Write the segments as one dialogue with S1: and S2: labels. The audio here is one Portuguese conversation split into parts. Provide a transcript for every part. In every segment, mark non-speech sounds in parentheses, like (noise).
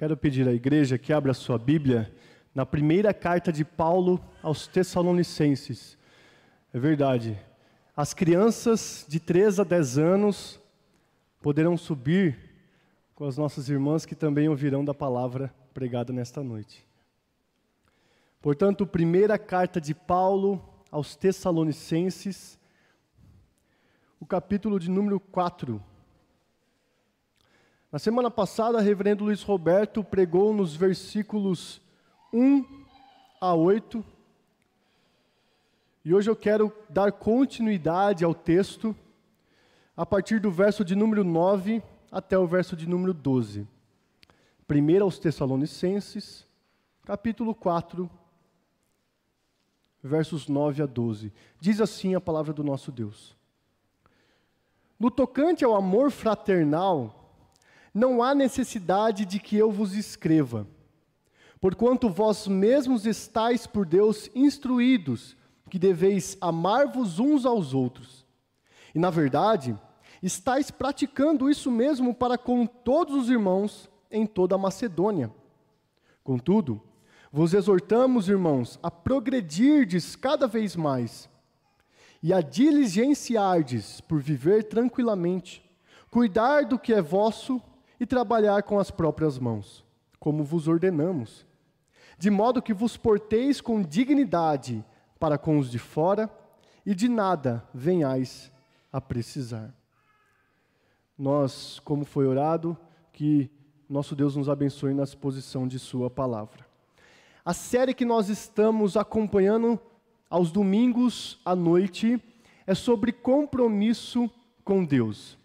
S1: Quero pedir à igreja que abra sua Bíblia na primeira carta de Paulo aos Tessalonicenses. É verdade, as crianças de 3 a 10 anos poderão subir com as nossas irmãs que também ouvirão da palavra pregada nesta noite. Portanto, primeira carta de Paulo aos Tessalonicenses, o capítulo de número 4. Na semana passada, o reverendo Luiz Roberto pregou nos versículos 1 a 8. E hoje eu quero dar continuidade ao texto a partir do verso de número 9 até o verso de número 12. Primeiro aos Tessalonicenses, capítulo 4, versos 9 a 12. Diz assim a palavra do nosso Deus: No tocante ao amor fraternal, não há necessidade de que eu vos escreva, porquanto vós mesmos estáis por Deus instruídos que deveis amar-vos uns aos outros. E, na verdade, estáis praticando isso mesmo para com todos os irmãos em toda a Macedônia. Contudo, vos exortamos, irmãos, a progredirdes cada vez mais e a diligenciardes por viver tranquilamente, cuidar do que é vosso e trabalhar com as próprias mãos, como vos ordenamos, de modo que vos porteis com dignidade para com os de fora e de nada venhais a precisar. Nós, como foi orado, que nosso Deus nos abençoe na exposição de Sua palavra. A série que nós estamos acompanhando aos domingos à noite é sobre compromisso com Deus.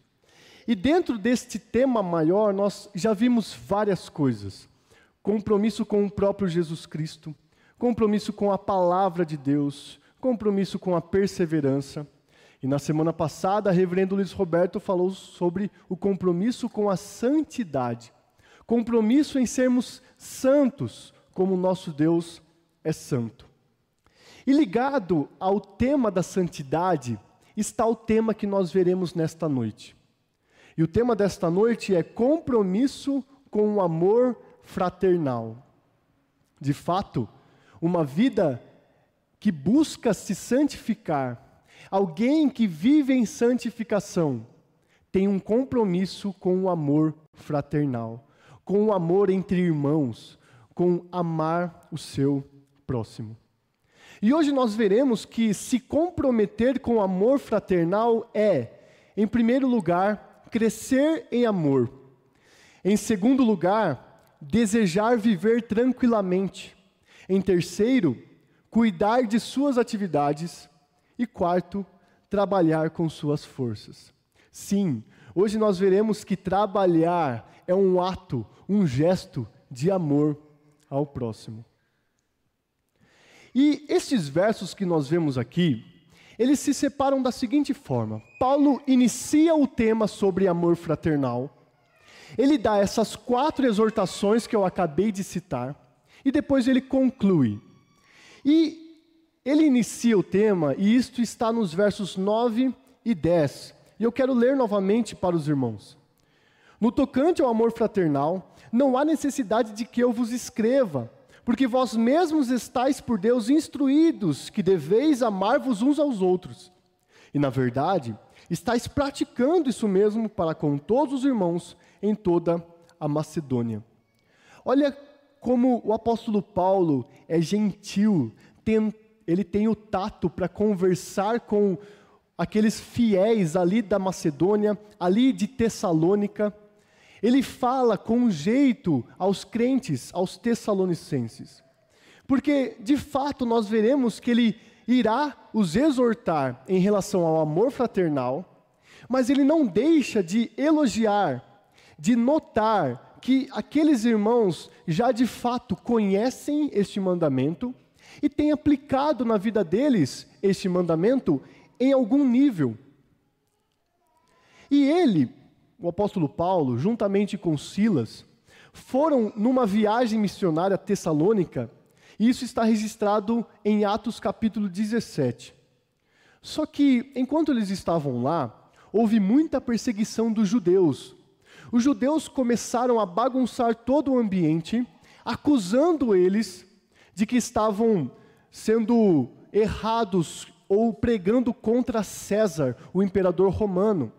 S1: E dentro deste tema maior, nós já vimos várias coisas: compromisso com o próprio Jesus Cristo, compromisso com a palavra de Deus, compromisso com a perseverança. E na semana passada, o reverendo Luiz Roberto falou sobre o compromisso com a santidade. Compromisso em sermos santos, como nosso Deus é santo. E ligado ao tema da santidade, está o tema que nós veremos nesta noite. E o tema desta noite é compromisso com o amor fraternal. De fato, uma vida que busca se santificar, alguém que vive em santificação, tem um compromisso com o amor fraternal, com o amor entre irmãos, com amar o seu próximo. E hoje nós veremos que se comprometer com o amor fraternal é, em primeiro lugar, crescer em amor. Em segundo lugar, desejar viver tranquilamente. Em terceiro, cuidar de suas atividades. E quarto, trabalhar com suas forças. Sim, hoje nós veremos que trabalhar é um ato, um gesto de amor ao próximo. E estes versos que nós vemos aqui, eles se separam da seguinte forma: Paulo inicia o tema sobre amor fraternal, ele dá essas quatro exortações que eu acabei de citar, e depois ele conclui. E ele inicia o tema, e isto está nos versos 9 e 10, e eu quero ler novamente para os irmãos. No tocante ao amor fraternal, não há necessidade de que eu vos escreva, porque vós mesmos estáis por Deus instruídos que deveis amar-vos uns aos outros. E, na verdade, estáis praticando isso mesmo para com todos os irmãos em toda a Macedônia. Olha como o apóstolo Paulo é gentil, tem, ele tem o tato para conversar com aqueles fiéis ali da Macedônia, ali de Tessalônica ele fala com jeito aos crentes, aos tessalonicenses. Porque, de fato, nós veremos que ele irá os exortar em relação ao amor fraternal, mas ele não deixa de elogiar, de notar que aqueles irmãos já de fato conhecem este mandamento e têm aplicado na vida deles este mandamento em algum nível. E ele, o apóstolo Paulo, juntamente com Silas, foram numa viagem missionária a Tessalônica, e isso está registrado em Atos capítulo 17. Só que, enquanto eles estavam lá, houve muita perseguição dos judeus, os judeus começaram a bagunçar todo o ambiente, acusando eles de que estavam sendo errados ou pregando contra César, o imperador romano.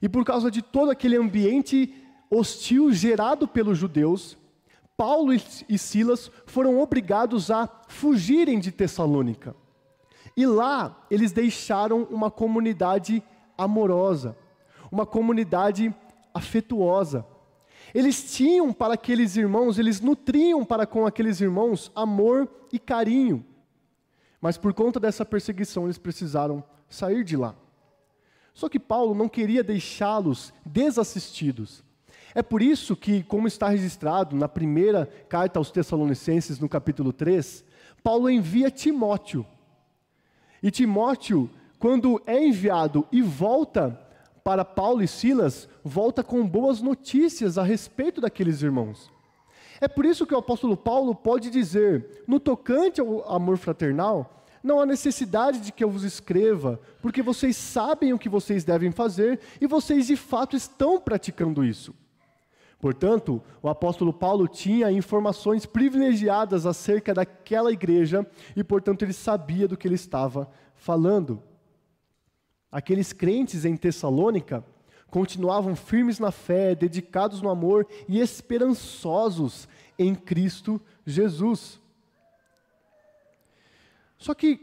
S1: E por causa de todo aquele ambiente hostil gerado pelos judeus, Paulo e Silas foram obrigados a fugirem de Tessalônica. E lá eles deixaram uma comunidade amorosa, uma comunidade afetuosa. Eles tinham para aqueles irmãos, eles nutriam para com aqueles irmãos amor e carinho. Mas por conta dessa perseguição, eles precisaram sair de lá. Só que Paulo não queria deixá-los desassistidos. É por isso que, como está registrado na primeira carta aos Tessalonicenses, no capítulo 3, Paulo envia Timóteo. E Timóteo, quando é enviado e volta para Paulo e Silas, volta com boas notícias a respeito daqueles irmãos. É por isso que o apóstolo Paulo pode dizer: no tocante ao amor fraternal, não há necessidade de que eu vos escreva, porque vocês sabem o que vocês devem fazer e vocês de fato estão praticando isso. Portanto, o apóstolo Paulo tinha informações privilegiadas acerca daquela igreja e, portanto, ele sabia do que ele estava falando. Aqueles crentes em Tessalônica continuavam firmes na fé, dedicados no amor e esperançosos em Cristo Jesus. Só que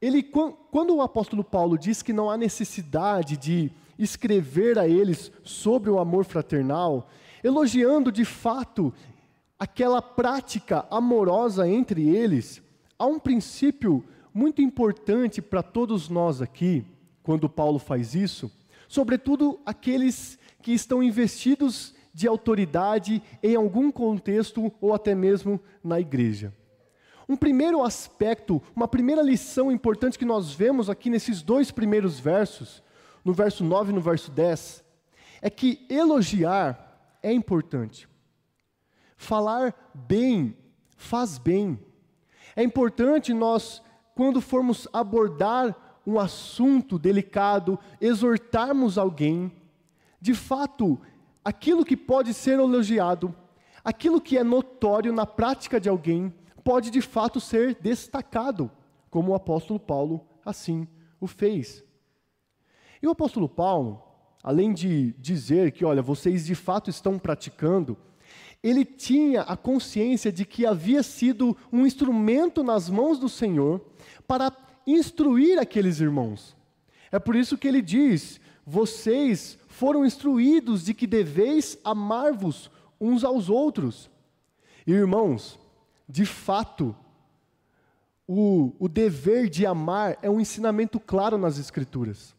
S1: ele, quando o apóstolo Paulo diz que não há necessidade de escrever a eles sobre o amor fraternal, elogiando de fato aquela prática amorosa entre eles, há um princípio muito importante para todos nós aqui, quando Paulo faz isso, sobretudo aqueles que estão investidos de autoridade em algum contexto ou até mesmo na igreja. Um primeiro aspecto, uma primeira lição importante que nós vemos aqui nesses dois primeiros versos, no verso 9 e no verso 10, é que elogiar é importante. Falar bem faz bem. É importante nós, quando formos abordar um assunto delicado, exortarmos alguém, de fato, aquilo que pode ser elogiado, aquilo que é notório na prática de alguém, pode de fato ser destacado, como o apóstolo Paulo assim o fez. E o apóstolo Paulo, além de dizer que, olha, vocês de fato estão praticando, ele tinha a consciência de que havia sido um instrumento nas mãos do Senhor para instruir aqueles irmãos. É por isso que ele diz: vocês foram instruídos de que deveis amar-vos uns aos outros. Irmãos, de fato, o, o dever de amar é um ensinamento claro nas Escrituras.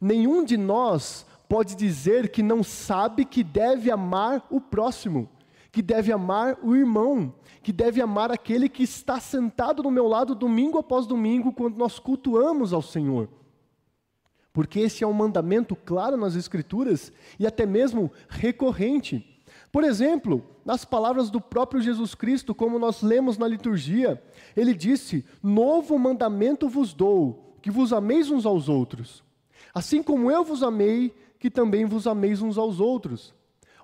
S1: Nenhum de nós pode dizer que não sabe que deve amar o próximo, que deve amar o irmão, que deve amar aquele que está sentado no meu lado domingo após domingo, quando nós cultuamos ao Senhor. Porque esse é um mandamento claro nas Escrituras e até mesmo recorrente. Por exemplo, nas palavras do próprio Jesus Cristo, como nós lemos na liturgia, ele disse: Novo mandamento vos dou, que vos ameis uns aos outros. Assim como eu vos amei, que também vos ameis uns aos outros.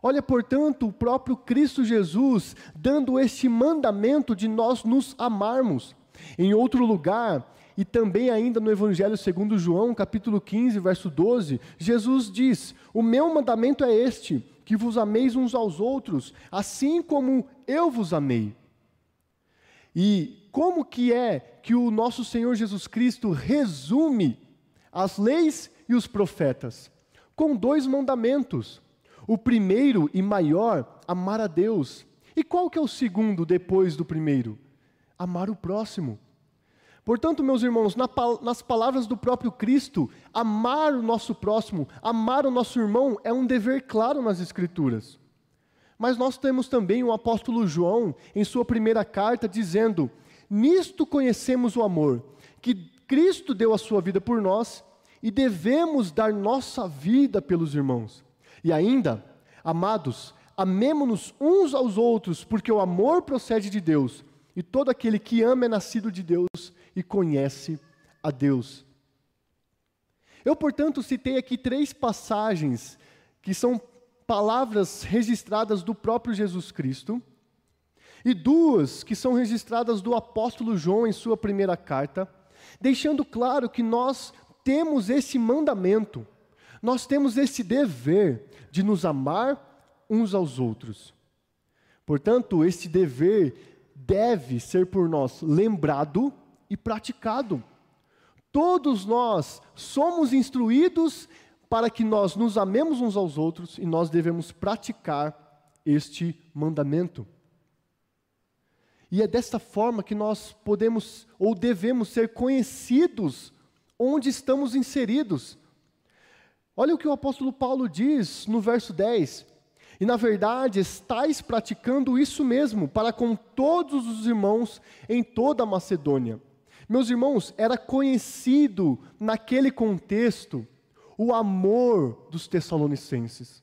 S1: Olha, portanto, o próprio Cristo Jesus dando este mandamento de nós nos amarmos. Em outro lugar, e também ainda no Evangelho segundo João, capítulo 15, verso 12, Jesus diz: "O meu mandamento é este, que vos ameis uns aos outros, assim como eu vos amei." E como que é que o nosso Senhor Jesus Cristo resume as leis e os profetas? Com dois mandamentos. O primeiro e maior, amar a Deus. E qual que é o segundo depois do primeiro? Amar o próximo. Portanto, meus irmãos, nas palavras do próprio Cristo, amar o nosso próximo, amar o nosso irmão é um dever claro nas Escrituras. Mas nós temos também o apóstolo João, em sua primeira carta, dizendo: Nisto conhecemos o amor, que Cristo deu a sua vida por nós e devemos dar nossa vida pelos irmãos. E ainda, amados, amemo-nos uns aos outros, porque o amor procede de Deus, e todo aquele que ama é nascido de Deus e conhece a Deus. Eu, portanto, citei aqui três passagens que são palavras registradas do próprio Jesus Cristo, e duas que são registradas do apóstolo João em sua primeira carta, deixando claro que nós temos esse mandamento, nós temos esse dever de nos amar uns aos outros. Portanto, esse dever deve ser por nós lembrado e praticado. Todos nós somos instruídos para que nós nos amemos uns aos outros e nós devemos praticar este mandamento. E é desta forma que nós podemos ou devemos ser conhecidos onde estamos inseridos. Olha o que o apóstolo Paulo diz no verso 10. E na verdade estáis praticando isso mesmo para com todos os irmãos em toda a Macedônia. Meus irmãos, era conhecido naquele contexto o amor dos Tessalonicenses.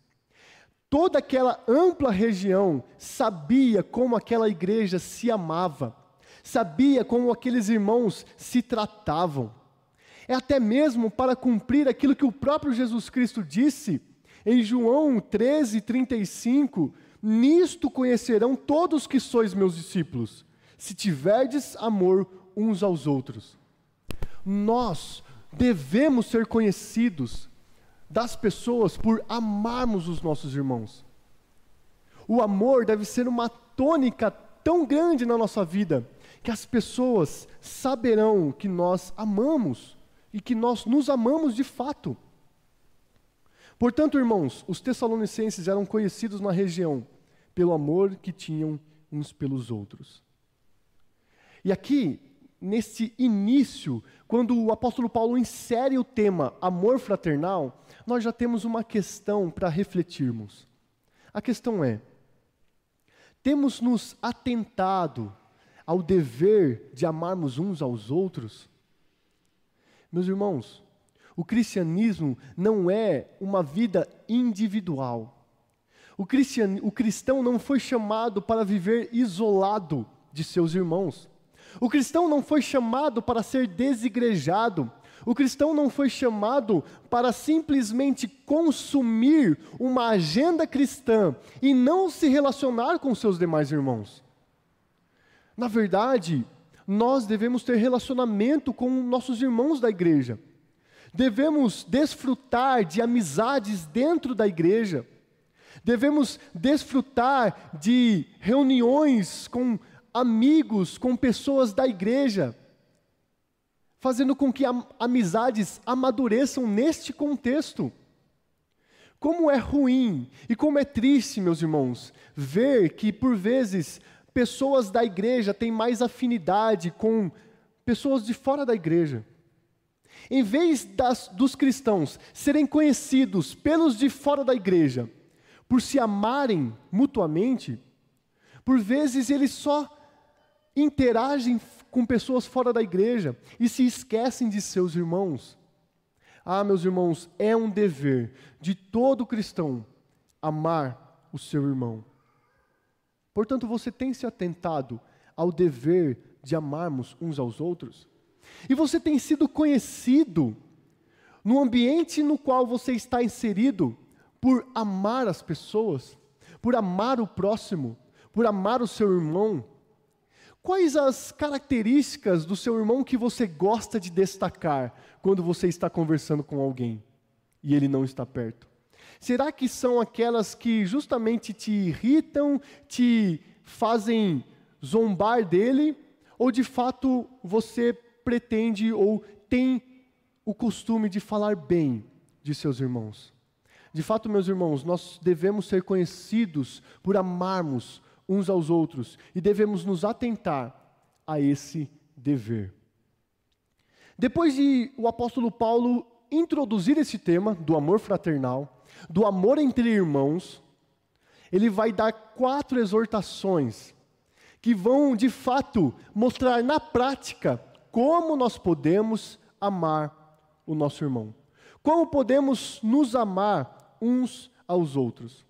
S1: Toda aquela ampla região sabia como aquela igreja se amava, sabia como aqueles irmãos se tratavam. É até mesmo para cumprir aquilo que o próprio Jesus Cristo disse em João 13, 35: Nisto conhecerão todos que sois meus discípulos, se tiverdes amor uns aos outros. Nós devemos ser conhecidos das pessoas por amarmos os nossos irmãos. O amor deve ser uma tônica tão grande na nossa vida que as pessoas saberão que nós amamos e que nós nos amamos de fato. Portanto, irmãos, os Tessalonicenses eram conhecidos na região pelo amor que tinham uns pelos outros. E aqui nesse início, quando o apóstolo Paulo insere o tema amor fraternal, nós já temos uma questão para refletirmos. A questão é: temos nos atentado ao dever de amarmos uns aos outros? Meus irmãos, o cristianismo não é uma vida individual. O, o cristão não foi chamado para viver isolado de seus irmãos. O cristão não foi chamado para ser desigrejado. O cristão não foi chamado para simplesmente consumir uma agenda cristã e não se relacionar com seus demais irmãos. Na verdade, nós devemos ter relacionamento com nossos irmãos da igreja. Devemos desfrutar de amizades dentro da igreja. Devemos desfrutar de reuniões com amigos com pessoas da igreja, fazendo com que amizades amadureçam neste contexto. Como é ruim e como é triste, meus irmãos, ver que por vezes pessoas da igreja têm mais afinidade com pessoas de fora da igreja. Em vez das, dos cristãos serem conhecidos pelos de fora da igreja, por se amarem mutuamente, por vezes eles só interagem com pessoas fora da igreja e se esquecem de seus irmãos. Ah, meus irmãos, é um dever de todo cristão amar o seu irmão. Portanto, você tem se atentado ao dever de amarmos uns aos outros? E você tem sido conhecido no ambiente no qual você está inserido por amar as pessoas, por amar o próximo, por amar o seu irmão, Quais as características do seu irmão que você gosta de destacar quando você está conversando com alguém e ele não está perto? Será que são aquelas que justamente te irritam, te fazem zombar dele? Ou de fato você pretende ou tem o costume de falar bem de seus irmãos? De fato, meus irmãos, nós devemos ser conhecidos por amarmos uns aos outros e devemos nos atentar a esse dever. Depois de o apóstolo Paulo introduzir esse tema do amor fraternal, do amor entre irmãos, ele vai dar quatro exortações que vão de fato mostrar na prática como nós podemos amar o nosso irmão. Como podemos nos amar uns aos outros.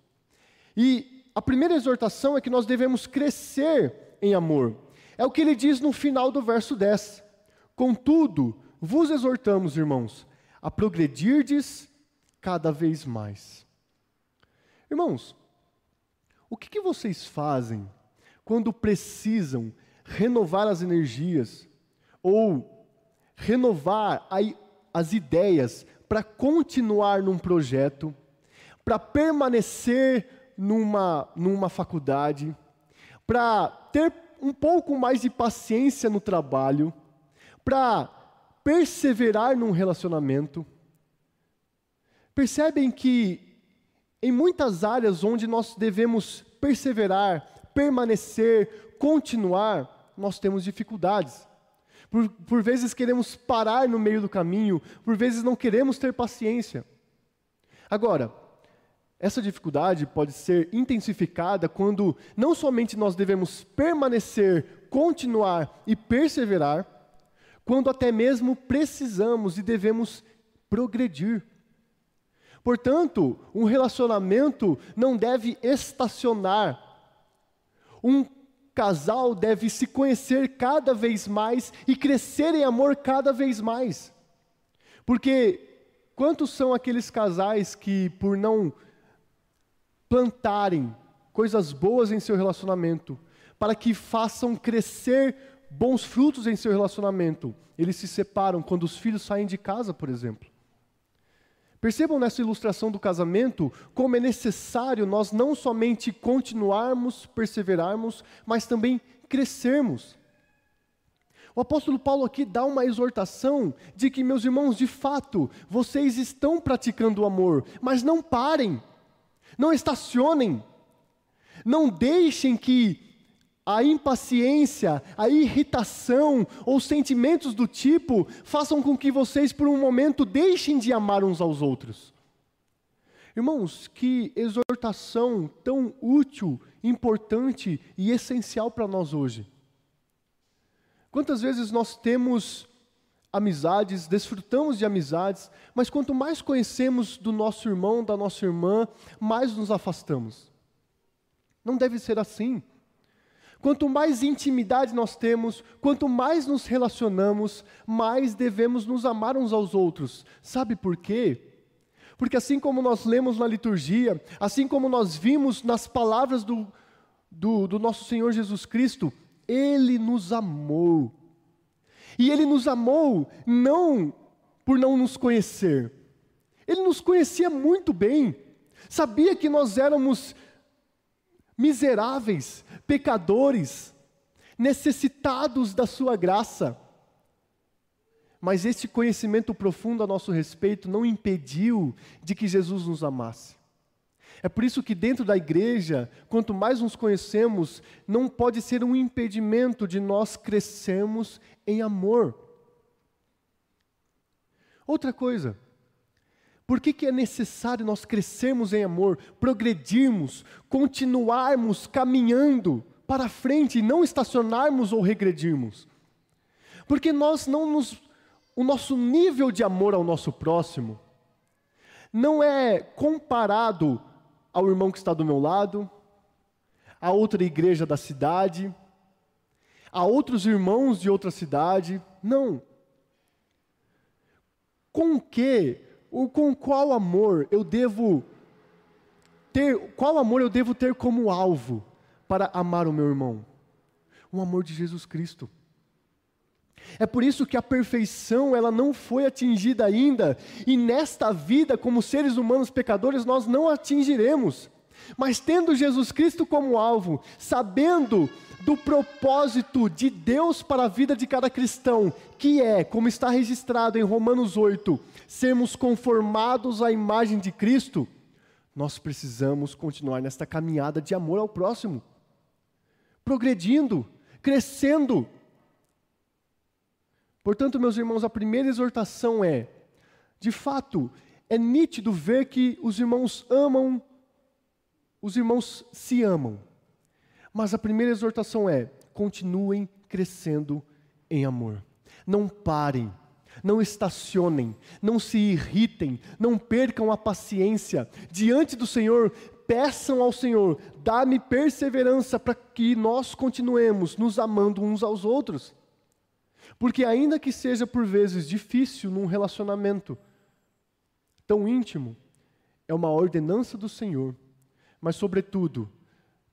S1: E a primeira exortação é que nós devemos crescer em amor. É o que ele diz no final do verso 10. Contudo, vos exortamos, irmãos, a progredirdes cada vez mais. Irmãos, o que, que vocês fazem quando precisam renovar as energias ou renovar a, as ideias para continuar num projeto, para permanecer numa, numa faculdade, para ter um pouco mais de paciência no trabalho, para perseverar num relacionamento. Percebem que em muitas áreas onde nós devemos perseverar, permanecer, continuar, nós temos dificuldades. Por, por vezes queremos parar no meio do caminho, por vezes não queremos ter paciência. Agora, essa dificuldade pode ser intensificada quando não somente nós devemos permanecer, continuar e perseverar, quando até mesmo precisamos e devemos progredir. Portanto, um relacionamento não deve estacionar. Um casal deve se conhecer cada vez mais e crescer em amor cada vez mais. Porque quantos são aqueles casais que, por não plantarem coisas boas em seu relacionamento, para que façam crescer bons frutos em seu relacionamento, eles se separam quando os filhos saem de casa, por exemplo. Percebam nessa ilustração do casamento como é necessário nós não somente continuarmos, perseverarmos, mas também crescermos. O apóstolo Paulo aqui dá uma exortação de que, meus irmãos, de fato, vocês estão praticando o amor, mas não parem, não estacionem, não deixem que a impaciência, a irritação ou sentimentos do tipo façam com que vocês, por um momento, deixem de amar uns aos outros. Irmãos, que exortação tão útil, importante e essencial para nós hoje. Quantas vezes nós temos amizades, desfrutamos de amizades, mas quanto mais conhecemos do nosso irmão, da nossa irmã, mais nos afastamos. Não deve ser assim. Quanto mais intimidade nós temos, quanto mais nos relacionamos, mais devemos nos amar uns aos outros. Sabe por quê? Porque assim como nós lemos na liturgia, assim como nós vimos nas palavras do, do, do nosso Senhor Jesus Cristo, Ele nos amou. E Ele nos amou não por não nos conhecer, Ele nos conhecia muito bem, sabia que nós éramos miseráveis, pecadores, necessitados da Sua graça. Mas este conhecimento profundo a nosso respeito não impediu de que Jesus nos amasse. É por isso que dentro da igreja, quanto mais nos conhecemos, não pode ser um impedimento de nós crescermos em amor. Outra coisa, por que, que é necessário nós crescermos em amor, progredirmos, continuarmos caminhando para frente e não estacionarmos ou regredirmos? Porque nós não nos. O nosso nível de amor ao nosso próximo não é comparado ao irmão que está do meu lado, a outra igreja da cidade, a outros irmãos de outra cidade. Não. Com que o com qual amor eu devo ter, qual amor eu devo ter como alvo para amar o meu irmão? O amor de Jesus Cristo. É por isso que a perfeição ela não foi atingida ainda, e nesta vida, como seres humanos pecadores, nós não atingiremos. Mas tendo Jesus Cristo como alvo, sabendo do propósito de Deus para a vida de cada cristão, que é, como está registrado em Romanos 8, sermos conformados à imagem de Cristo, nós precisamos continuar nesta caminhada de amor ao próximo, progredindo, crescendo. Portanto, meus irmãos, a primeira exortação é: de fato, é nítido ver que os irmãos amam, os irmãos se amam. Mas a primeira exortação é: continuem crescendo em amor. Não parem, não estacionem, não se irritem, não percam a paciência. Diante do Senhor, peçam ao Senhor: dá-me perseverança para que nós continuemos nos amando uns aos outros. Porque, ainda que seja por vezes difícil num relacionamento tão íntimo, é uma ordenança do Senhor mas, sobretudo,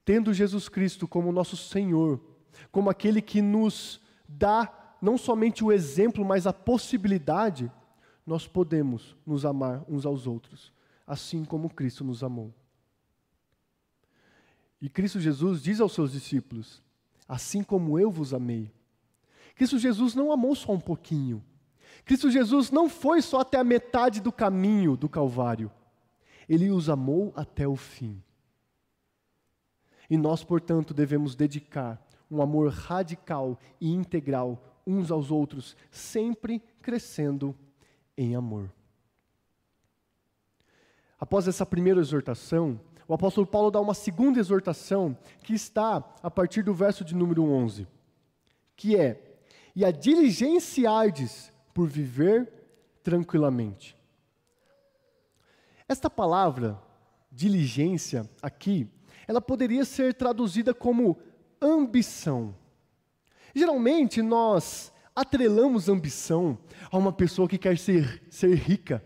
S1: tendo Jesus Cristo como nosso Senhor, como aquele que nos dá não somente o exemplo, mas a possibilidade, nós podemos nos amar uns aos outros, assim como Cristo nos amou. E Cristo Jesus diz aos seus discípulos: Assim como eu vos amei. Cristo Jesus não amou só um pouquinho. Cristo Jesus não foi só até a metade do caminho do Calvário. Ele os amou até o fim. E nós, portanto, devemos dedicar um amor radical e integral uns aos outros, sempre crescendo em amor. Após essa primeira exortação, o apóstolo Paulo dá uma segunda exortação que está a partir do verso de número 11, que é: E a diligenciardes por viver tranquilamente. Esta palavra, diligência, aqui, ela poderia ser traduzida como ambição. Geralmente nós atrelamos ambição a uma pessoa que quer ser, ser rica,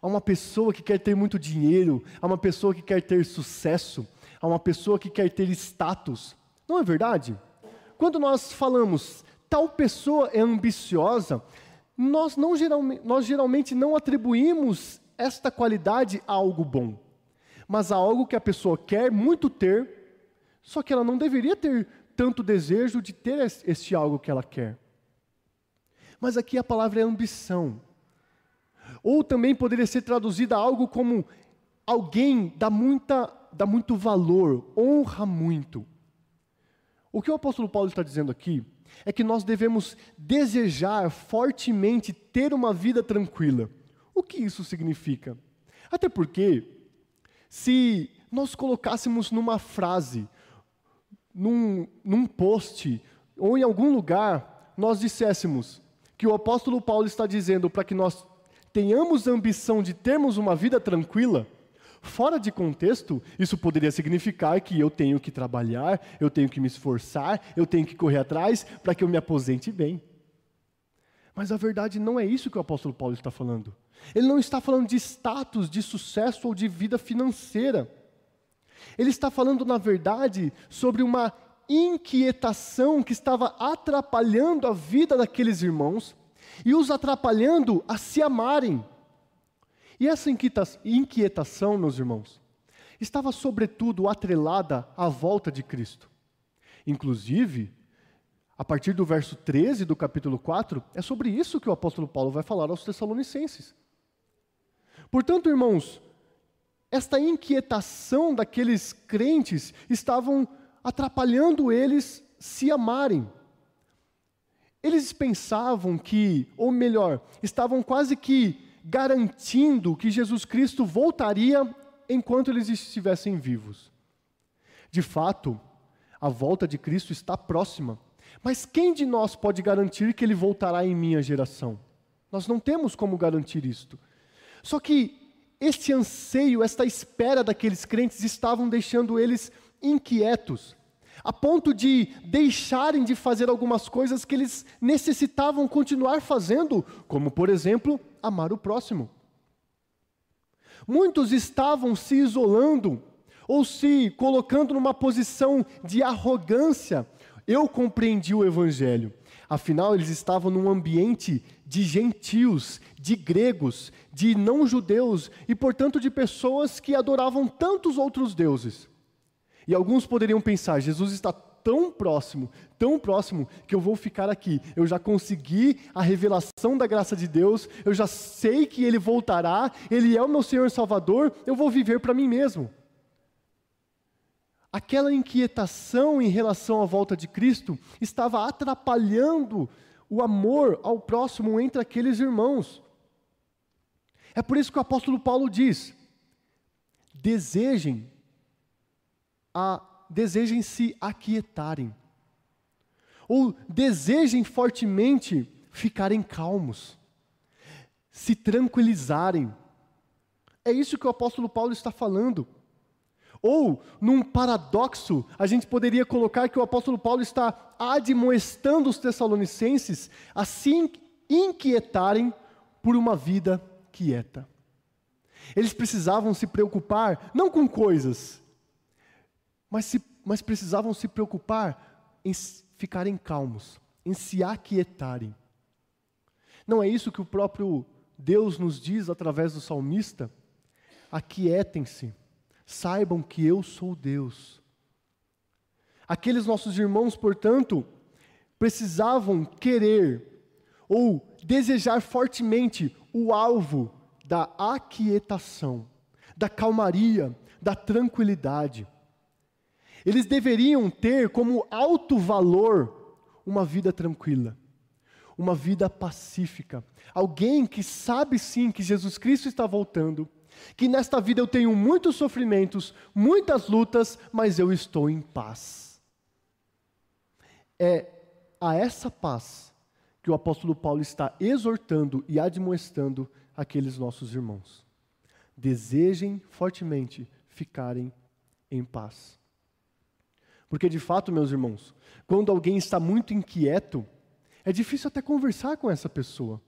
S1: a uma pessoa que quer ter muito dinheiro, a uma pessoa que quer ter sucesso, a uma pessoa que quer ter status. Não é verdade? Quando nós falamos tal pessoa é ambiciosa, nós, não, geralmente, nós geralmente não atribuímos esta qualidade a algo bom, mas a algo que a pessoa quer muito ter, só que ela não deveria ter tanto desejo de ter este algo que ela quer. Mas aqui a palavra é ambição. Ou também poderia ser traduzida algo como alguém dá, muita, dá muito valor, honra muito. O que o apóstolo Paulo está dizendo aqui é que nós devemos desejar fortemente ter uma vida tranquila. O que isso significa? Até porque, se nós colocássemos numa frase num, num post ou em algum lugar, nós disséssemos que o apóstolo Paulo está dizendo para que nós tenhamos a ambição de termos uma vida tranquila, fora de contexto, isso poderia significar que eu tenho que trabalhar, eu tenho que me esforçar, eu tenho que correr atrás para que eu me aposente bem. Mas a verdade não é isso que o apóstolo Paulo está falando. Ele não está falando de status, de sucesso ou de vida financeira. Ele está falando, na verdade, sobre uma inquietação que estava atrapalhando a vida daqueles irmãos e os atrapalhando a se amarem. E essa inquietação, meus irmãos, estava sobretudo atrelada à volta de Cristo. Inclusive, a partir do verso 13 do capítulo 4, é sobre isso que o apóstolo Paulo vai falar aos Tessalonicenses. Portanto, irmãos, esta inquietação daqueles crentes estavam atrapalhando eles se amarem. Eles pensavam que, ou melhor, estavam quase que garantindo que Jesus Cristo voltaria enquanto eles estivessem vivos. De fato, a volta de Cristo está próxima. Mas quem de nós pode garantir que ele voltará em minha geração? Nós não temos como garantir isto. Só que este anseio, esta espera daqueles crentes estavam deixando eles inquietos, a ponto de deixarem de fazer algumas coisas que eles necessitavam continuar fazendo, como, por exemplo, amar o próximo. Muitos estavam se isolando ou se colocando numa posição de arrogância. Eu compreendi o Evangelho. Afinal, eles estavam num ambiente de gentios, de gregos, de não-judeus e, portanto, de pessoas que adoravam tantos outros deuses. E alguns poderiam pensar: Jesus está tão próximo, tão próximo, que eu vou ficar aqui. Eu já consegui a revelação da graça de Deus, eu já sei que Ele voltará, Ele é o meu Senhor e Salvador, eu vou viver para mim mesmo aquela inquietação em relação à volta de Cristo estava atrapalhando o amor ao próximo entre aqueles irmãos. É por isso que o apóstolo Paulo diz: desejem a desejem se aquietarem. Ou desejem fortemente ficarem calmos, se tranquilizarem. É isso que o apóstolo Paulo está falando. Ou, num paradoxo, a gente poderia colocar que o apóstolo Paulo está admoestando os tessalonicenses a se inquietarem por uma vida quieta. Eles precisavam se preocupar não com coisas, mas, se, mas precisavam se preocupar em ficarem calmos, em se aquietarem. Não é isso que o próprio Deus nos diz através do salmista? Aquietem-se, saibam que eu sou Deus. Aqueles nossos irmãos, portanto, precisavam querer ou desejar fortemente o alvo da aquietação, da calmaria, da tranquilidade. Eles deveriam ter como alto valor uma vida tranquila, uma vida pacífica. Alguém que sabe sim que Jesus Cristo está voltando, que nesta vida eu tenho muitos sofrimentos, muitas lutas, mas eu estou em paz. É a essa paz que o apóstolo Paulo está exortando e admoestando aqueles nossos irmãos. Desejem fortemente ficarem em paz. Porque de fato, meus irmãos, quando alguém está muito inquieto, é difícil até conversar com essa pessoa.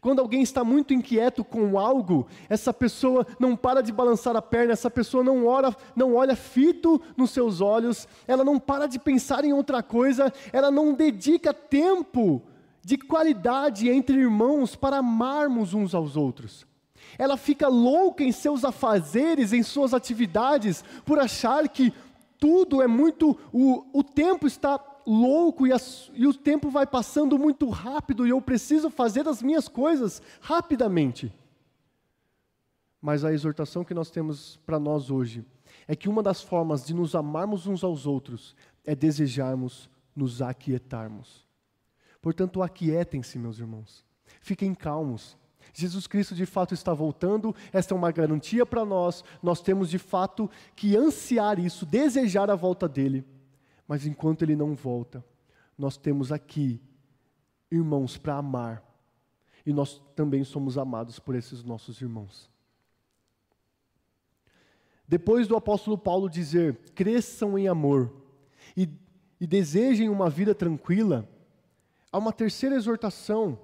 S1: Quando alguém está muito inquieto com algo, essa pessoa não para de balançar a perna, essa pessoa não, não olha fito nos seus olhos, ela não para de pensar em outra coisa, ela não dedica tempo de qualidade entre irmãos para amarmos uns aos outros. Ela fica louca em seus afazeres, em suas atividades, por achar que tudo é muito. O, o tempo está louco e, as, e o tempo vai passando muito rápido e eu preciso fazer as minhas coisas rapidamente. Mas a exortação que nós temos para nós hoje é que uma das formas de nos amarmos uns aos outros é desejarmos nos aquietarmos. Portanto, aquietem-se, meus irmãos. Fiquem calmos. Jesus Cristo de fato está voltando, esta é uma garantia para nós, nós temos de fato que ansiar isso, desejar a volta dele. Mas enquanto ele não volta, nós temos aqui irmãos para amar. E nós também somos amados por esses nossos irmãos. Depois do apóstolo Paulo dizer: cresçam em amor e, e desejem uma vida tranquila, há uma terceira exortação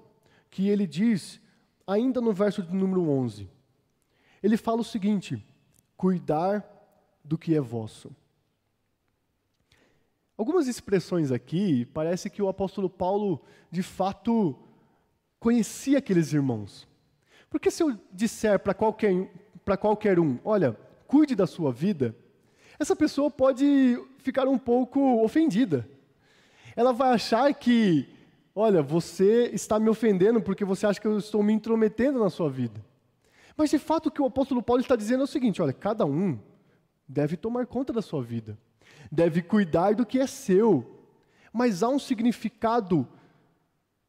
S1: que ele diz, ainda no verso de número 11. Ele fala o seguinte: cuidar do que é vosso. Algumas expressões aqui, parece que o apóstolo Paulo, de fato, conhecia aqueles irmãos. Porque se eu disser para qualquer, qualquer um, olha, cuide da sua vida, essa pessoa pode ficar um pouco ofendida. Ela vai achar que, olha, você está me ofendendo porque você acha que eu estou me intrometendo na sua vida. Mas de fato o que o apóstolo Paulo está dizendo é o seguinte: olha, cada um deve tomar conta da sua vida deve cuidar do que é seu. Mas há um significado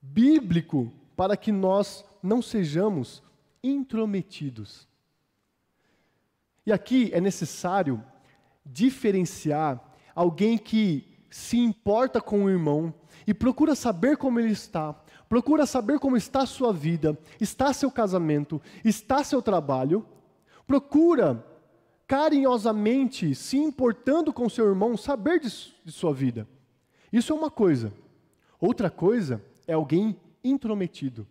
S1: bíblico para que nós não sejamos intrometidos. E aqui é necessário diferenciar alguém que se importa com o irmão e procura saber como ele está, procura saber como está a sua vida, está seu casamento, está seu trabalho, procura carinhosamente se importando com seu irmão, saber de, de sua vida. Isso é uma coisa. Outra coisa é alguém intrometido.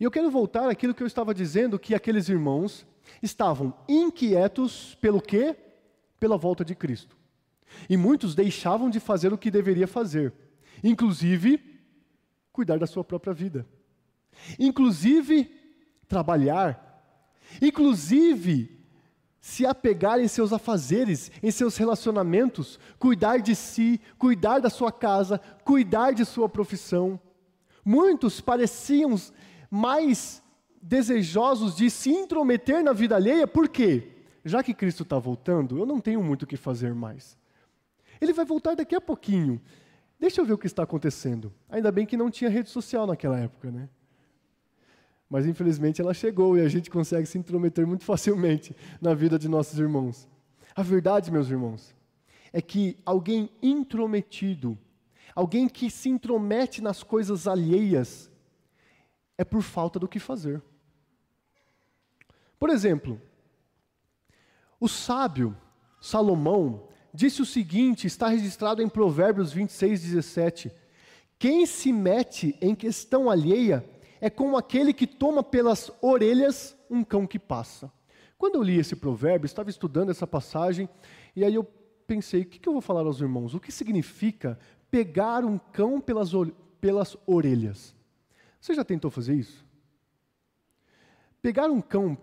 S1: E eu quero voltar àquilo que eu estava dizendo, que aqueles irmãos estavam inquietos pelo quê? Pela volta de Cristo. E muitos deixavam de fazer o que deveria fazer, inclusive cuidar da sua própria vida, inclusive trabalhar, inclusive se apegar em seus afazeres, em seus relacionamentos, cuidar de si, cuidar da sua casa, cuidar de sua profissão. Muitos pareciam mais desejosos de se intrometer na vida alheia, por quê? Já que Cristo está voltando, eu não tenho muito o que fazer mais. Ele vai voltar daqui a pouquinho. Deixa eu ver o que está acontecendo. Ainda bem que não tinha rede social naquela época, né? Mas infelizmente ela chegou e a gente consegue se intrometer muito (laughs) facilmente na vida de nossos irmãos. A verdade, meus irmãos, é que alguém intrometido, alguém que se intromete nas coisas alheias, é por falta do que fazer. Por exemplo, o sábio Salomão disse o seguinte, está registrado em Provérbios 26, 17: Quem se mete em questão alheia é como aquele que toma pelas orelhas um cão que passa. Quando eu li esse provérbio, estava estudando essa passagem, E aí eu pensei, o que, eu vou falar aos irmãos? O que significa pegar um cão pelas, pelas orelhas? Você já tentou fazer isso? Pegar um cão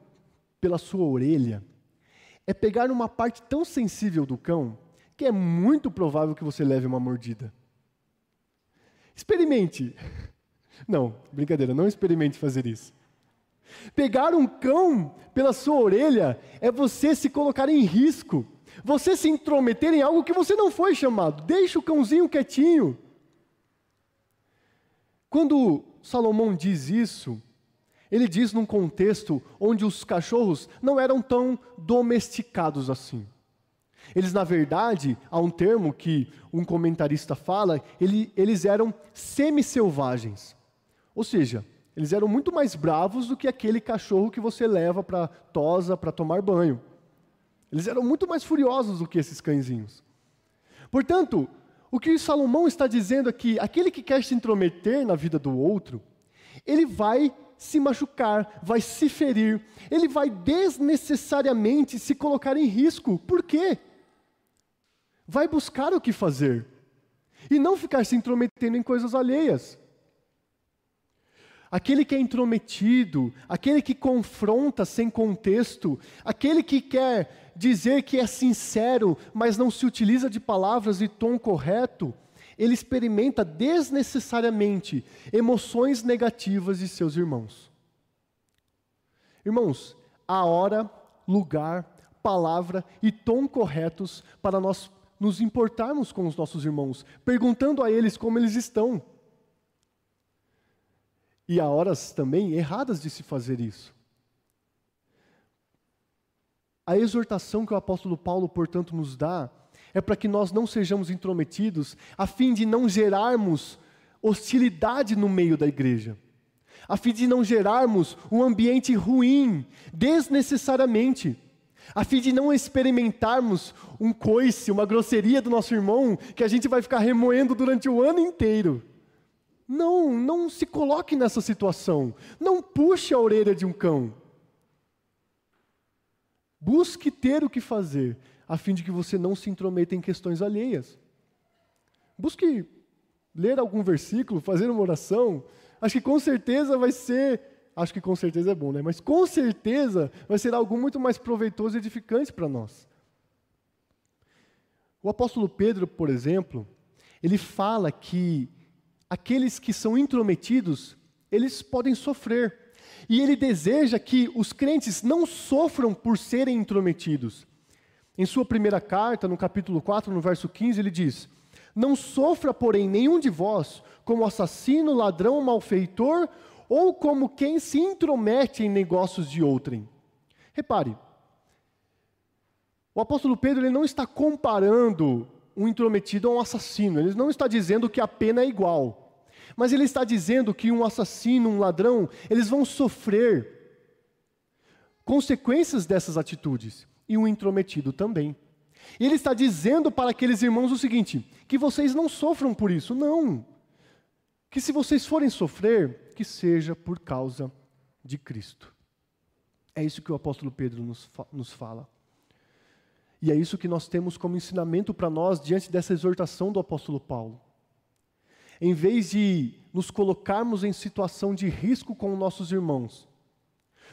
S1: pela sua orelha é pegar uma parte tão sensível do cão que é muito provável que você leve uma mordida. Experimente. (laughs) Não, brincadeira, não experimente fazer isso. Pegar um cão pela sua orelha é você se colocar em risco, você se intrometer em algo que você não foi chamado. Deixa o cãozinho quietinho. Quando Salomão diz isso, ele diz num contexto onde os cachorros não eram tão domesticados assim. Eles, na verdade, há um termo que um comentarista fala, ele, eles eram semi-selvagens. Ou seja, eles eram muito mais bravos do que aquele cachorro que você leva para tosa, para tomar banho. Eles eram muito mais furiosos do que esses cãezinhos. Portanto, o que Salomão está dizendo aqui, aquele que quer se intrometer na vida do outro, ele vai se machucar, vai se ferir, ele vai desnecessariamente se colocar em risco. Por quê? Vai buscar o que fazer e não ficar se intrometendo em coisas alheias. Aquele que é intrometido, aquele que confronta sem contexto, aquele que quer dizer que é sincero, mas não se utiliza de palavras e tom correto, ele experimenta desnecessariamente emoções negativas de seus irmãos. Irmãos, a hora, lugar, palavra e tom corretos para nós nos importarmos com os nossos irmãos, perguntando a eles como eles estão. E há horas também erradas de se fazer isso. A exortação que o apóstolo Paulo, portanto, nos dá é para que nós não sejamos intrometidos, a fim de não gerarmos hostilidade no meio da igreja, a fim de não gerarmos um ambiente ruim, desnecessariamente, a fim de não experimentarmos um coice, uma grosseria do nosso irmão, que a gente vai ficar remoendo durante o ano inteiro. Não, não se coloque nessa situação. Não puxe a orelha de um cão. Busque ter o que fazer, a fim de que você não se intrometa em questões alheias. Busque ler algum versículo, fazer uma oração. Acho que com certeza vai ser, acho que com certeza é bom, né? Mas com certeza vai ser algo muito mais proveitoso e edificante para nós. O apóstolo Pedro, por exemplo, ele fala que aqueles que são intrometidos, eles podem sofrer. E ele deseja que os crentes não sofram por serem intrometidos. Em sua primeira carta, no capítulo 4, no verso 15, ele diz: Não sofra, porém, nenhum de vós como assassino, ladrão, malfeitor ou como quem se intromete em negócios de outrem. Repare, o apóstolo Pedro ele não está comparando um intrometido a um assassino, ele não está dizendo que a pena é igual. Mas ele está dizendo que um assassino, um ladrão, eles vão sofrer consequências dessas atitudes e um intrometido também. E ele está dizendo para aqueles irmãos o seguinte: que vocês não sofram por isso, não. Que se vocês forem sofrer, que seja por causa de Cristo. É isso que o apóstolo Pedro nos, nos fala. E é isso que nós temos como ensinamento para nós diante dessa exortação do apóstolo Paulo. Em vez de nos colocarmos em situação de risco com nossos irmãos,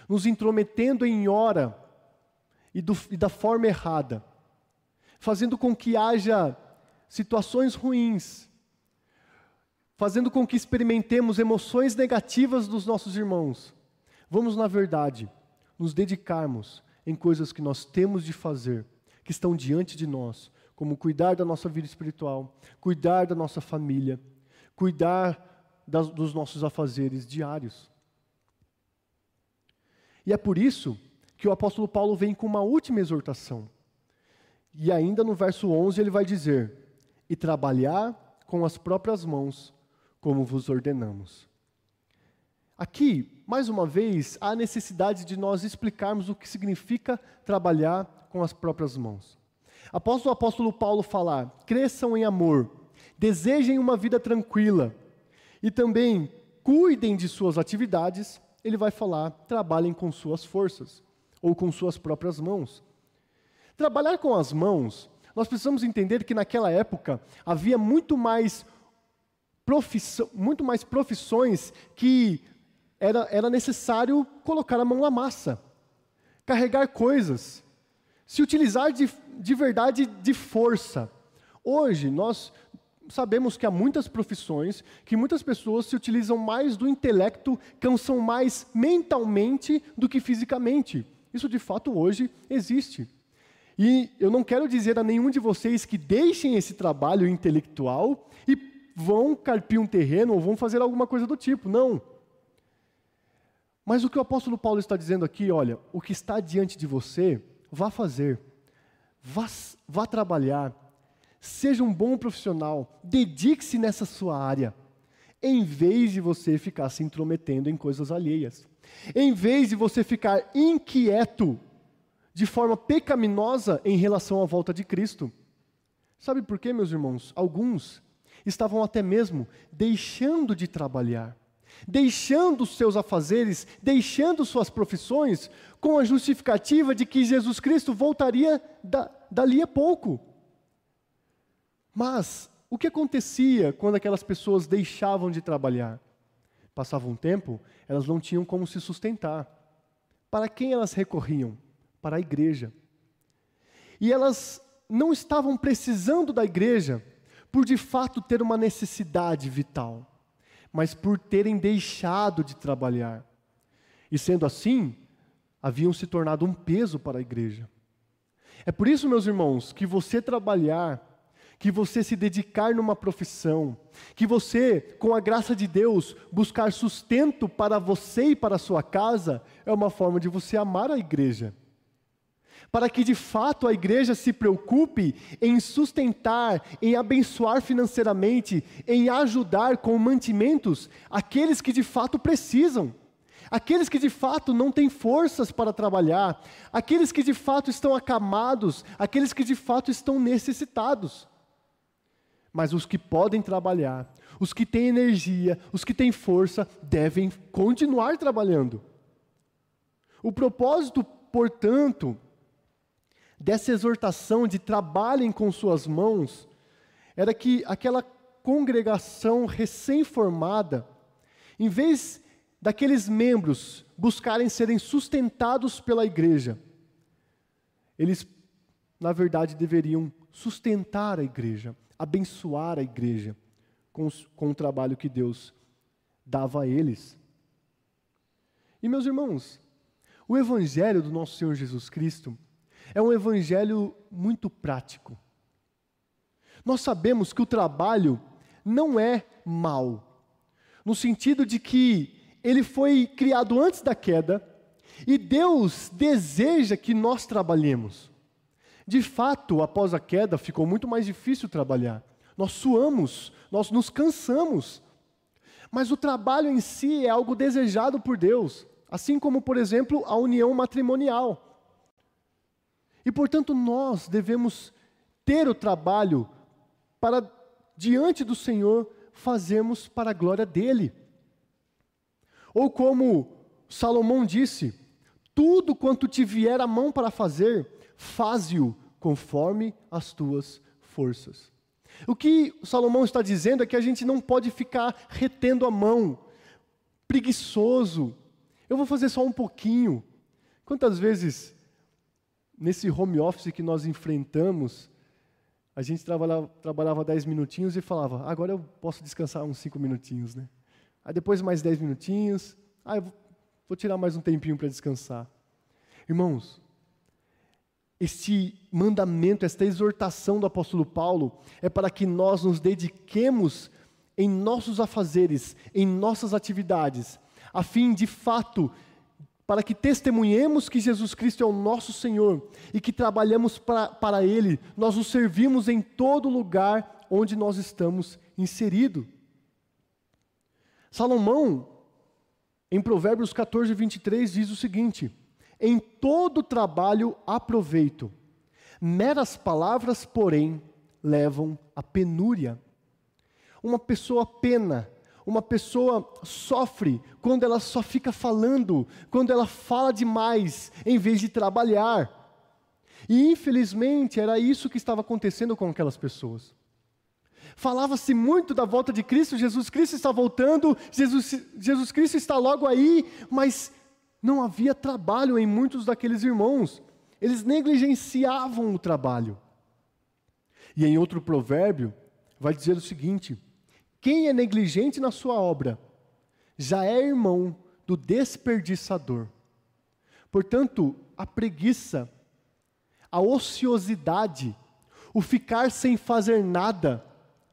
S1: nos intrometendo em hora e, do, e da forma errada, fazendo com que haja situações ruins, fazendo com que experimentemos emoções negativas dos nossos irmãos. Vamos, na verdade, nos dedicarmos em coisas que nós temos de fazer, que estão diante de nós, como cuidar da nossa vida espiritual, cuidar da nossa família, cuidar das, dos nossos afazeres diários. E é por isso que o apóstolo Paulo vem com uma última exortação. E ainda no verso 11 ele vai dizer: E trabalhar com as próprias mãos, como vos ordenamos. Aqui, mais uma vez, há necessidade de nós explicarmos o que significa trabalhar com as próprias mãos. Após o apóstolo Paulo falar, cresçam em amor, desejem uma vida tranquila e também cuidem de suas atividades, ele vai falar, trabalhem com suas forças ou com suas próprias mãos. Trabalhar com as mãos, nós precisamos entender que naquela época havia muito mais, profissão, muito mais profissões que era, era necessário colocar a mão na massa, carregar coisas, se utilizar de, de verdade de força. Hoje, nós sabemos que há muitas profissões que muitas pessoas se utilizam mais do intelecto, cansam mais mentalmente do que fisicamente. Isso de fato hoje existe. E eu não quero dizer a nenhum de vocês que deixem esse trabalho intelectual e vão carpir um terreno ou vão fazer alguma coisa do tipo. Não. Mas o que o apóstolo Paulo está dizendo aqui, olha, o que está diante de você, vá fazer, vá, vá trabalhar, seja um bom profissional, dedique-se nessa sua área, em vez de você ficar se intrometendo em coisas alheias, em vez de você ficar inquieto de forma pecaminosa em relação à volta de Cristo. Sabe por quê, meus irmãos? Alguns estavam até mesmo deixando de trabalhar, deixando seus afazeres, deixando suas profissões, com a justificativa de que Jesus Cristo voltaria da, dali a pouco. Mas o que acontecia quando aquelas pessoas deixavam de trabalhar? Passava um tempo, elas não tinham como se sustentar. Para quem elas recorriam? para a igreja. E elas não estavam precisando da igreja por de fato ter uma necessidade vital, mas por terem deixado de trabalhar. E sendo assim, haviam se tornado um peso para a igreja. É por isso, meus irmãos, que você trabalhar, que você se dedicar numa profissão, que você, com a graça de Deus, buscar sustento para você e para a sua casa, é uma forma de você amar a igreja. Para que de fato a igreja se preocupe em sustentar, em abençoar financeiramente, em ajudar com mantimentos aqueles que de fato precisam, aqueles que de fato não têm forças para trabalhar, aqueles que de fato estão acamados, aqueles que de fato estão necessitados. Mas os que podem trabalhar, os que têm energia, os que têm força, devem continuar trabalhando. O propósito, portanto, dessa exortação de trabalhem com suas mãos, era que aquela congregação recém-formada, em vez daqueles membros buscarem serem sustentados pela igreja, eles, na verdade, deveriam sustentar a igreja, abençoar a igreja com, com o trabalho que Deus dava a eles. E, meus irmãos, o Evangelho do nosso Senhor Jesus Cristo é um evangelho muito prático. Nós sabemos que o trabalho não é mal, no sentido de que ele foi criado antes da queda e Deus deseja que nós trabalhemos. De fato, após a queda, ficou muito mais difícil trabalhar. Nós suamos, nós nos cansamos. Mas o trabalho em si é algo desejado por Deus, assim como, por exemplo, a união matrimonial. E, portanto, nós devemos ter o trabalho para, diante do Senhor, fazermos para a glória dele. Ou como Salomão disse: tudo quanto te vier a mão para fazer, faze-o conforme as tuas forças. O que Salomão está dizendo é que a gente não pode ficar retendo a mão, preguiçoso. Eu vou fazer só um pouquinho. Quantas vezes nesse home office que nós enfrentamos, a gente trabalhava, trabalhava dez minutinhos e falava, agora eu posso descansar uns cinco minutinhos, né? Aí depois mais dez minutinhos, ah, eu vou tirar mais um tempinho para descansar. Irmãos, este mandamento, esta exortação do apóstolo Paulo é para que nós nos dediquemos em nossos afazeres, em nossas atividades, a fim de fato para que testemunhemos que Jesus Cristo é o nosso Senhor e que trabalhamos pra, para Ele, nós o servimos em todo lugar onde nós estamos inseridos. Salomão, em Provérbios 14, 23, diz o seguinte: Em todo trabalho há proveito, meras palavras, porém, levam à penúria. Uma pessoa pena uma pessoa sofre quando ela só fica falando, quando ela fala demais, em vez de trabalhar. E infelizmente era isso que estava acontecendo com aquelas pessoas. Falava-se muito da volta de Cristo, Jesus Cristo está voltando, Jesus, Jesus Cristo está logo aí, mas não havia trabalho em muitos daqueles irmãos. Eles negligenciavam o trabalho. E em outro provérbio, vai dizer o seguinte: quem é negligente na sua obra, já é irmão do desperdiçador. Portanto, a preguiça, a ociosidade, o ficar sem fazer nada,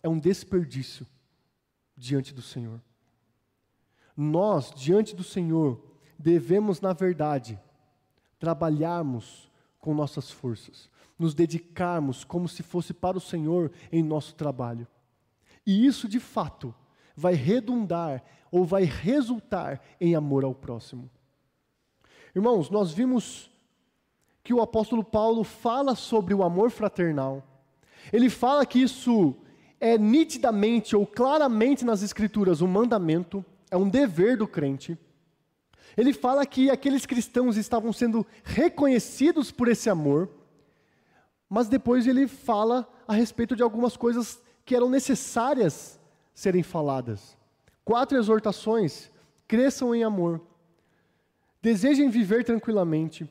S1: é um desperdício diante do Senhor. Nós, diante do Senhor, devemos, na verdade, trabalharmos com nossas forças, nos dedicarmos como se fosse para o Senhor em nosso trabalho. E isso, de fato, vai redundar ou vai resultar em amor ao próximo. Irmãos, nós vimos que o apóstolo Paulo fala sobre o amor fraternal. Ele fala que isso é nitidamente ou claramente nas Escrituras um mandamento, é um dever do crente. Ele fala que aqueles cristãos estavam sendo reconhecidos por esse amor, mas depois ele fala a respeito de algumas coisas que eram necessárias serem faladas. Quatro exortações: cresçam em amor, desejem viver tranquilamente,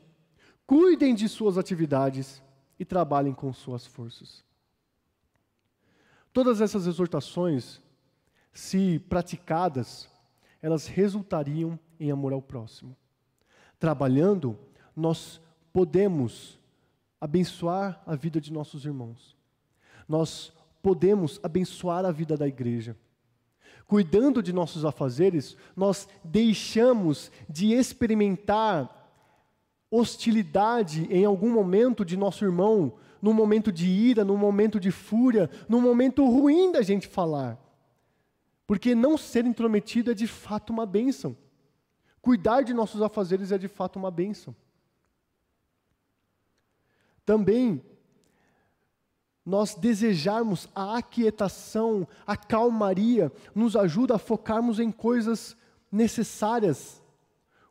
S1: cuidem de suas atividades e trabalhem com suas forças. Todas essas exortações, se praticadas, elas resultariam em amor ao próximo. Trabalhando, nós podemos abençoar a vida de nossos irmãos. Nós podemos abençoar a vida da igreja. Cuidando de nossos afazeres, nós deixamos de experimentar hostilidade em algum momento de nosso irmão, num momento de ira, num momento de fúria, num momento ruim da gente falar. Porque não ser intrometido é de fato uma bênção. Cuidar de nossos afazeres é de fato uma bênção. Também nós desejarmos a aquietação, a calmaria, nos ajuda a focarmos em coisas necessárias,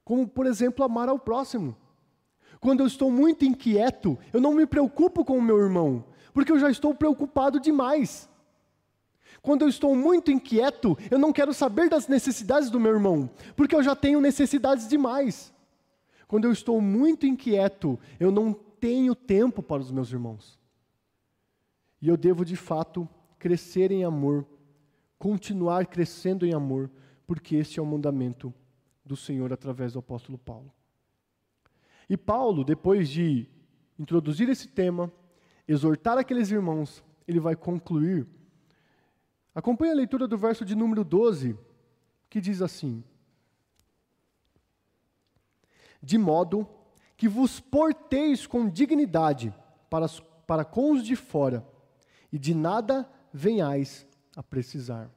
S1: como, por exemplo, amar ao próximo. Quando eu estou muito inquieto, eu não me preocupo com o meu irmão, porque eu já estou preocupado demais. Quando eu estou muito inquieto, eu não quero saber das necessidades do meu irmão, porque eu já tenho necessidades demais. Quando eu estou muito inquieto, eu não tenho tempo para os meus irmãos. E eu devo, de fato, crescer em amor, continuar crescendo em amor, porque este é o mandamento do Senhor através do apóstolo Paulo. E Paulo, depois de introduzir esse tema, exortar aqueles irmãos, ele vai concluir. Acompanhe a leitura do verso de número 12, que diz assim: De modo que vos porteis com dignidade para, para com os de fora, e de nada venhais a precisar.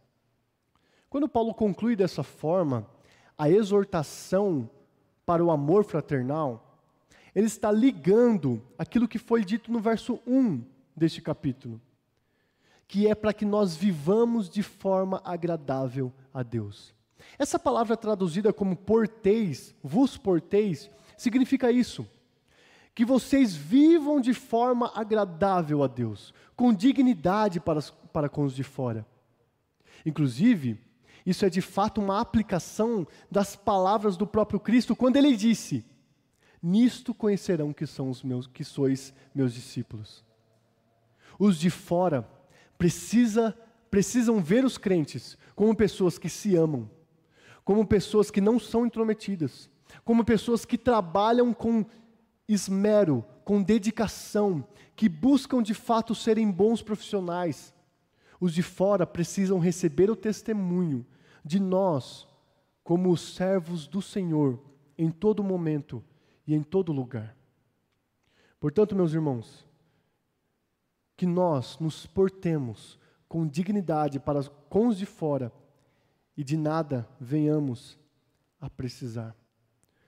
S1: Quando Paulo conclui dessa forma, a exortação para o amor fraternal, ele está ligando aquilo que foi dito no verso 1 deste capítulo, que é para que nós vivamos de forma agradável a Deus. Essa palavra traduzida como porteis, vos porteis, significa isso. Que vocês vivam de forma agradável a Deus, com dignidade para, para com os de fora. Inclusive, isso é de fato uma aplicação das palavras do próprio Cristo, quando ele disse: Nisto conhecerão que são os meus, que sois meus discípulos. Os de fora precisa, precisam ver os crentes como pessoas que se amam, como pessoas que não são intrometidas, como pessoas que trabalham com esmero, com dedicação, que buscam de fato serem bons profissionais. Os de fora precisam receber o testemunho de nós, como os servos do Senhor, em todo momento, e em todo lugar. Portanto, meus irmãos, que nós nos portemos com dignidade para com os de fora e de nada venhamos a precisar.